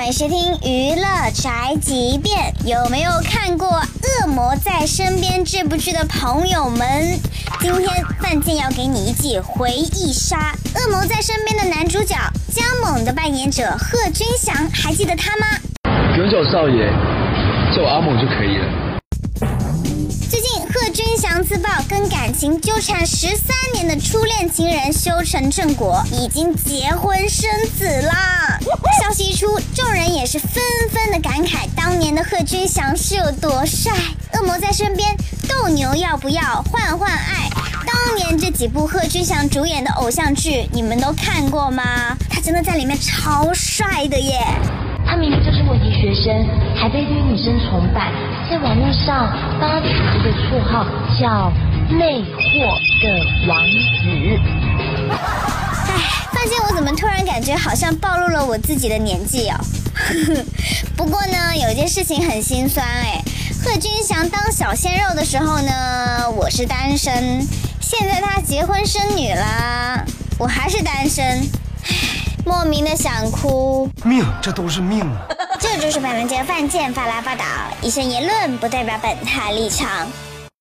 欢迎收听娱乐宅急便。有没有看过《恶魔在身边》这部剧的朋友们？今天范建要给你一记回忆杀。《恶魔在身边》的男主角姜猛的扮演者贺军翔，还记得他吗？永久少爷，叫我阿猛就可以了。最近贺军翔自曝跟感情纠缠十三年的初恋情人修成正果，已经结婚生子啦！众人也是纷纷的感慨，当年的贺军翔是有多帅？恶魔在身边，斗牛要不要？换换爱，当年这几部贺军翔主演的偶像剧，你们都看过吗？他真的在里面超帅的耶！他明明就是问题学生，还被一堆女生崇拜，在网络上帮他取一个绰号叫“魅惑的王感觉好像暴露了我自己的年纪哦？不过呢，有一件事情很心酸哎，贺军翔当小鲜肉的时候呢，我是单身，现在他结婚生女啦，我还是单身。莫名的想哭，命，这都是命啊！这就是本文节犯贱发来报道，以上言论不代表本台立场。